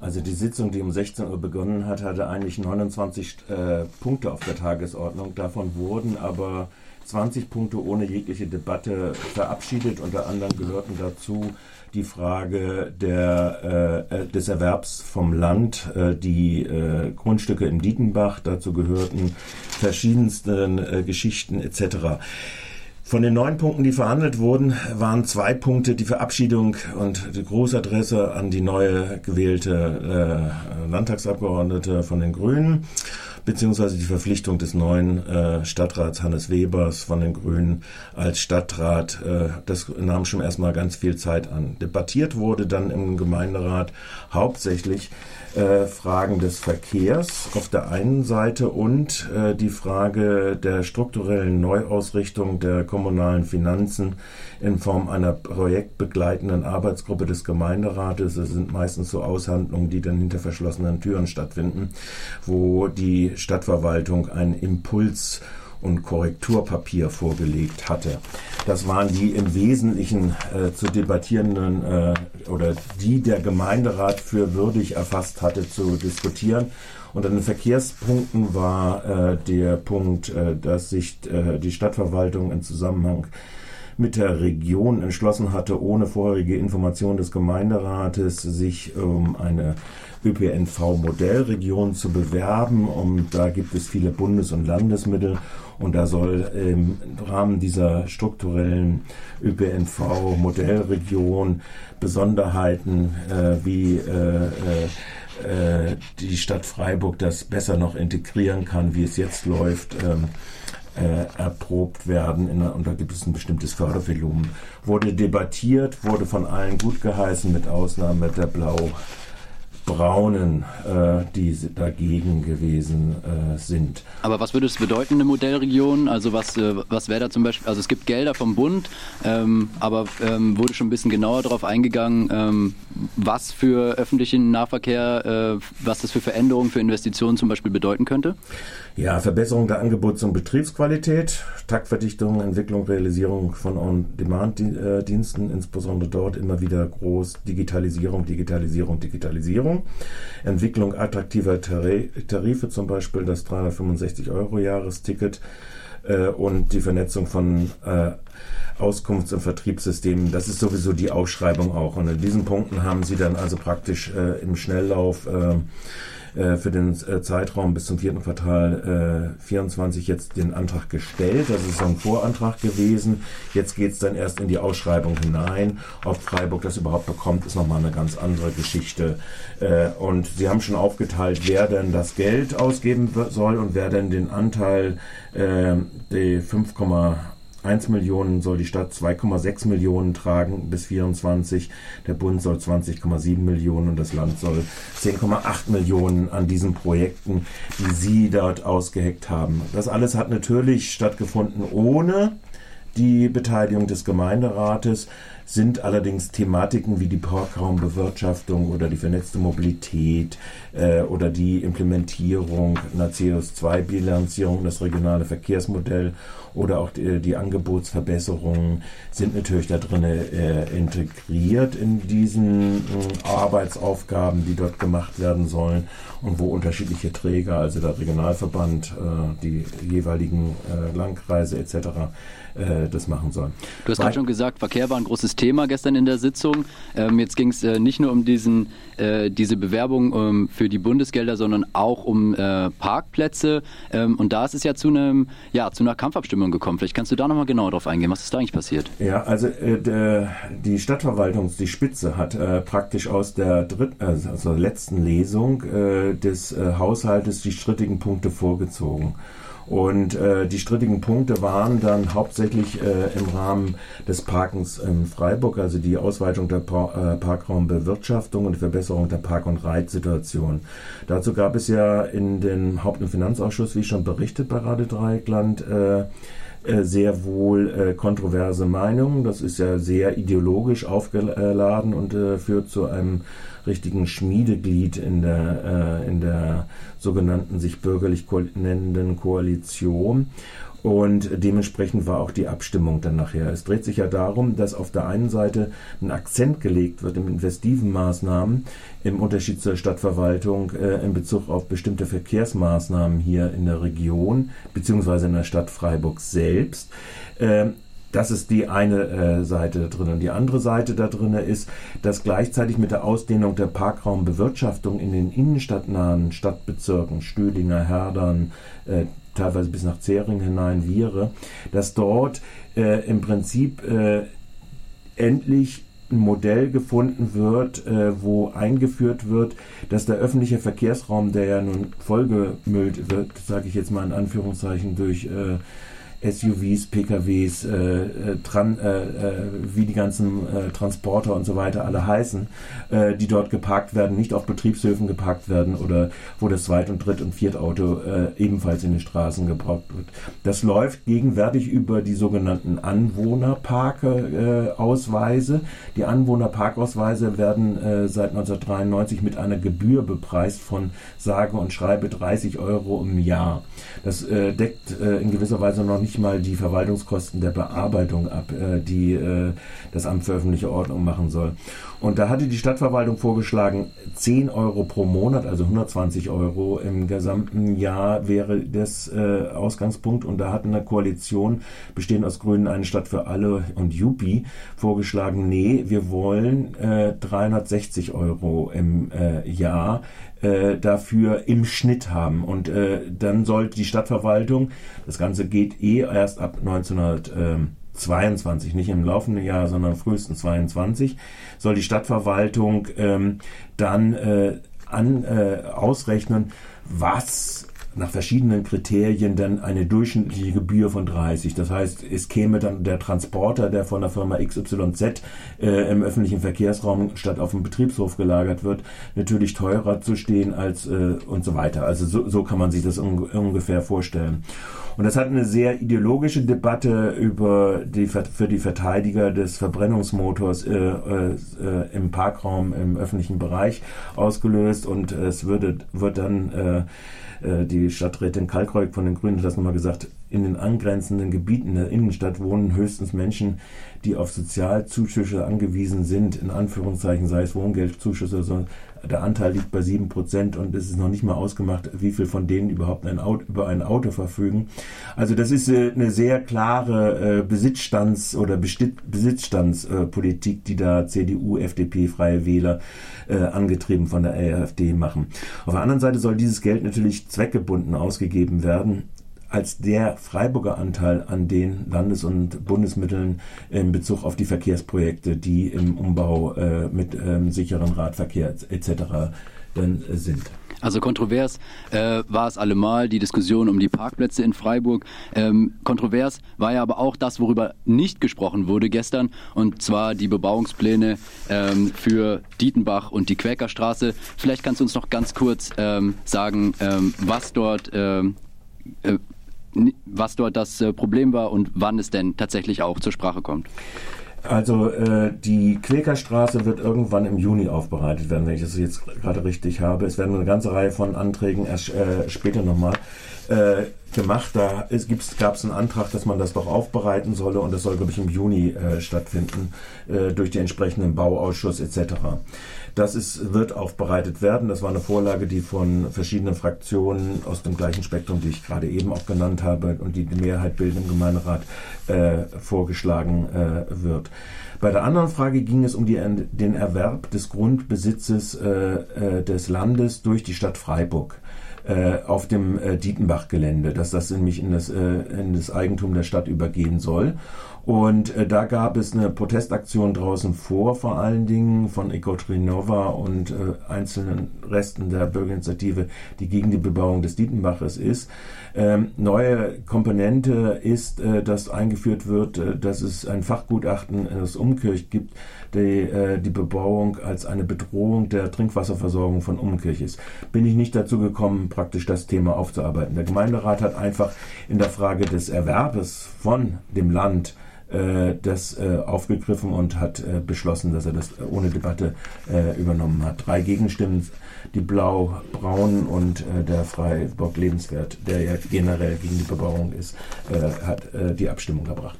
Also die Sitzung, die um 16 Uhr begonnen hat, hatte eigentlich 29 äh, Punkte auf der Tagesordnung. Davon wurden aber 20 Punkte ohne jegliche Debatte verabschiedet. Unter anderem gehörten dazu die Frage der, äh, des Erwerbs vom Land, äh, die äh, Grundstücke im Dietenbach, dazu gehörten verschiedensten äh, Geschichten etc. Von den neun Punkten, die verhandelt wurden, waren zwei Punkte die Verabschiedung und die Großadresse an die neue gewählte äh, Landtagsabgeordnete von den Grünen beziehungsweise die Verpflichtung des neuen äh, Stadtrats Hannes Webers von den Grünen als Stadtrat. Äh, das nahm schon erstmal ganz viel Zeit an. Debattiert wurde dann im Gemeinderat hauptsächlich äh, Fragen des Verkehrs auf der einen Seite und äh, die Frage der strukturellen Neuausrichtung der kommunalen Finanzen in Form einer projektbegleitenden Arbeitsgruppe des Gemeinderates. Das sind meistens so Aushandlungen, die dann hinter verschlossenen Türen stattfinden, wo die Stadtverwaltung einen Impuls und Korrekturpapier vorgelegt hatte. Das waren die im Wesentlichen äh, zu debattierenden äh, oder die der Gemeinderat für würdig erfasst hatte zu diskutieren. Unter den Verkehrspunkten war äh, der Punkt, äh, dass sich äh, die Stadtverwaltung im Zusammenhang mit der Region entschlossen hatte, ohne vorherige Information des Gemeinderates sich um eine ÖPNV-Modellregion zu bewerben. Und da gibt es viele Bundes- und Landesmittel. Und da soll im Rahmen dieser strukturellen ÖPNV-Modellregion Besonderheiten äh, wie äh, äh, die Stadt Freiburg das besser noch integrieren kann, wie es jetzt läuft. Ähm, äh, erprobt werden in, und da gibt es ein bestimmtes Fördervolumen. Wurde debattiert, wurde von allen gut geheißen, mit Ausnahme der Blau Braunen, äh, die dagegen gewesen äh, sind. Aber was würde es bedeuten, eine Modellregion? Also was, äh, was wäre da zum Beispiel, also es gibt Gelder vom Bund, ähm, aber ähm, wurde schon ein bisschen genauer darauf eingegangen, ähm, was für öffentlichen Nahverkehr, äh, was das für Veränderungen, für Investitionen zum Beispiel bedeuten könnte? Ja, Verbesserung der Angebots- und Betriebsqualität, Taktverdichtung, Entwicklung, Realisierung von On-Demand-Diensten, insbesondere dort immer wieder groß Digitalisierung, Digitalisierung, Digitalisierung. Entwicklung attraktiver Tarife, zum Beispiel das 365 Euro Jahresticket äh, und die Vernetzung von äh, Auskunfts- und Vertriebssystemen. Das ist sowieso die Ausschreibung auch. Und in diesen Punkten haben sie dann also praktisch äh, im Schnelllauf äh, äh, für den äh, Zeitraum bis zum vierten Quartal äh, 24 jetzt den Antrag gestellt. Das ist so ein Vorantrag gewesen. Jetzt geht es dann erst in die Ausschreibung hinein. Ob Freiburg das überhaupt bekommt, ist nochmal eine ganz andere Geschichte. Äh, und Sie haben schon aufgeteilt, wer denn das Geld ausgeben soll und wer denn den Anteil äh, die 5, 1 Millionen soll die Stadt 2,6 Millionen tragen bis 24. Der Bund soll 20,7 Millionen und das Land soll 10,8 Millionen an diesen Projekten, die Sie dort ausgeheckt haben. Das alles hat natürlich stattgefunden ohne die Beteiligung des Gemeinderates sind allerdings Thematiken wie die Parkraumbewirtschaftung oder die vernetzte Mobilität äh, oder die Implementierung einer CO2-Bilanzierung, das regionale Verkehrsmodell oder auch die, die Angebotsverbesserungen sind natürlich da drin äh, integriert in diesen äh, Arbeitsaufgaben, die dort gemacht werden sollen und wo unterschiedliche Träger, also der Regionalverband, äh, die jeweiligen äh, Landkreise etc. Äh, das machen sollen. Du hast gerade schon gesagt, Verkehr war ein großes Thema gestern in der Sitzung. Ähm, jetzt ging es äh, nicht nur um diesen, äh, diese Bewerbung ähm, für die Bundesgelder, sondern auch um äh, Parkplätze. Ähm, und da ist es ja zu, einem, ja zu einer Kampfabstimmung gekommen. Vielleicht kannst du da nochmal genauer drauf eingehen. Was ist da eigentlich passiert? Ja, also äh, der, die Stadtverwaltung, die Spitze, hat äh, praktisch aus der dritten, also aus der letzten Lesung des Haushaltes die strittigen Punkte vorgezogen. Und äh, die strittigen Punkte waren dann hauptsächlich äh, im Rahmen des Parkens in Freiburg, also die Ausweitung der pa äh, Parkraumbewirtschaftung und die Verbesserung der Park- und Reitsituation. Dazu gab es ja in dem Haupt- und Finanzausschuss, wie schon berichtet bei Radio Dreieckland, äh, äh, sehr wohl äh, kontroverse Meinungen. Das ist ja sehr ideologisch aufgeladen und äh, führt zu einem richtigen Schmiedeglied in der, äh, in der sogenannten sich bürgerlich nennenden Koalition. Und dementsprechend war auch die Abstimmung dann nachher. Es dreht sich ja darum, dass auf der einen Seite ein Akzent gelegt wird in investiven Maßnahmen im Unterschied zur Stadtverwaltung äh, in Bezug auf bestimmte Verkehrsmaßnahmen hier in der Region beziehungsweise in der Stadt Freiburg selbst. Äh, das ist die eine äh, Seite da drin. Und die andere Seite da drin ist, dass gleichzeitig mit der Ausdehnung der Parkraumbewirtschaftung in den innenstadtnahen Stadtbezirken, Stühlinger, Herdern, äh, teilweise bis nach Zering hinein, Viere, dass dort äh, im Prinzip äh, endlich ein Modell gefunden wird, äh, wo eingeführt wird, dass der öffentliche Verkehrsraum, der ja nun vollgemüllt wird, sage ich jetzt mal in Anführungszeichen, durch äh, SUVs, PKWs, äh, äh, tran, äh, äh, wie die ganzen äh, Transporter und so weiter alle heißen, äh, die dort geparkt werden, nicht auf Betriebshöfen geparkt werden oder wo das Zweit- und Dritt- und Viertauto ebenfalls in den Straßen gebraucht wird. Das läuft gegenwärtig über die sogenannten Anwohnerparkausweise. die Anwohnerparkausweise werden seit 1993 mit einer Gebühr bepreist von sage und schreibe 30 Euro im Jahr. Das deckt in gewisser Weise noch nicht mal die Verwaltungskosten der Bearbeitung ab, äh, die äh, das Amt für öffentliche Ordnung machen soll. Und da hatte die Stadtverwaltung vorgeschlagen, 10 Euro pro Monat, also 120 Euro im gesamten Jahr wäre das äh, Ausgangspunkt. Und da hat eine Koalition, bestehend aus Grünen, eine Stadt für alle und Jupi, vorgeschlagen, nee, wir wollen äh, 360 Euro im äh, Jahr äh, dafür im Schnitt haben. Und äh, dann sollte die Stadtverwaltung, das Ganze geht eh erst ab 1922, nicht im laufenden Jahr, sondern frühestens 22, soll die Stadtverwaltung ähm, dann äh, an, äh, ausrechnen, was nach verschiedenen Kriterien dann eine durchschnittliche Gebühr von 30. Das heißt, es käme dann der Transporter, der von der Firma XYZ äh, im öffentlichen Verkehrsraum statt auf dem Betriebshof gelagert wird, natürlich teurer zu stehen als äh, und so weiter. Also so, so kann man sich das un ungefähr vorstellen. Und das hat eine sehr ideologische Debatte über die, für die Verteidiger des Verbrennungsmotors äh, äh, im Parkraum im öffentlichen Bereich ausgelöst und es würde, wird dann äh, äh, Stadträtin Kalkreuk von den Grünen hat das nochmal gesagt, in den angrenzenden Gebieten der Innenstadt wohnen höchstens Menschen, die auf Sozialzuschüsse angewiesen sind, in Anführungszeichen, sei es Wohngeldzuschüsse, sondern der Anteil liegt bei 7% und es ist noch nicht mal ausgemacht, wie viel von denen überhaupt ein Auto, über ein Auto verfügen. Also das ist äh, eine sehr klare äh, Besitzstands- oder Besitzstandspolitik, die da CDU, FDP, Freie Wähler angetrieben von der AfD machen. Auf der anderen Seite soll dieses Geld natürlich zweckgebunden ausgegeben werden als der Freiburger Anteil an den Landes- und Bundesmitteln in Bezug auf die Verkehrsprojekte, die im Umbau äh, mit ähm, sicheren Radverkehr etc. dann äh, sind. Also kontrovers äh, war es allemal die Diskussion um die Parkplätze in Freiburg. Ähm, kontrovers war ja aber auch das, worüber nicht gesprochen wurde gestern, und zwar die Bebauungspläne ähm, für Dietenbach und die Quäkerstraße. Vielleicht kannst du uns noch ganz kurz ähm, sagen, ähm, was dort ähm, äh, was dort das äh, Problem war und wann es denn tatsächlich auch zur Sprache kommt. Also äh, die Quäkerstraße wird irgendwann im Juni aufbereitet werden, wenn ich das jetzt gerade richtig habe. Es werden eine ganze Reihe von Anträgen erst äh, später nochmal äh, gemacht. Da gab es einen Antrag, dass man das doch aufbereiten solle und das soll, glaube ich, im Juni äh, stattfinden äh, durch den entsprechenden Bauausschuss etc. Das ist, wird aufbereitet werden. Das war eine Vorlage, die von verschiedenen Fraktionen aus dem gleichen Spektrum, die ich gerade eben auch genannt habe und die die Mehrheit bilden im Gemeinderat, äh, vorgeschlagen äh, wird. Bei der anderen Frage ging es um die, den Erwerb des Grundbesitzes äh, äh des Landes durch die Stadt Freiburg äh, auf dem äh, Dietenbach-Gelände, dass das nämlich in das, äh, in das Eigentum der Stadt übergehen soll. Und äh, da gab es eine Protestaktion draußen vor, vor allen Dingen von Ekotrinova und äh, einzelnen Resten der Bürgerinitiative, die gegen die Bebauung des Dietenbaches ist. Ähm, neue Komponente ist, äh, dass eingeführt wird, äh, dass es ein Fachgutachten aus Umkirch gibt, die, äh, die Bebauung als eine Bedrohung der Trinkwasserversorgung von Umkirch ist. Bin ich nicht dazu gekommen, praktisch das Thema aufzuarbeiten. Der Gemeinderat hat einfach in der Frage des Erwerbes von dem Land äh, das äh, aufgegriffen und hat äh, beschlossen, dass er das ohne Debatte übernommen hat. Drei Gegenstimmen, die Blau-Braun und der Freiburg Lebenswert, der ja generell gegen die Bebauung ist, hat die Abstimmung gebracht.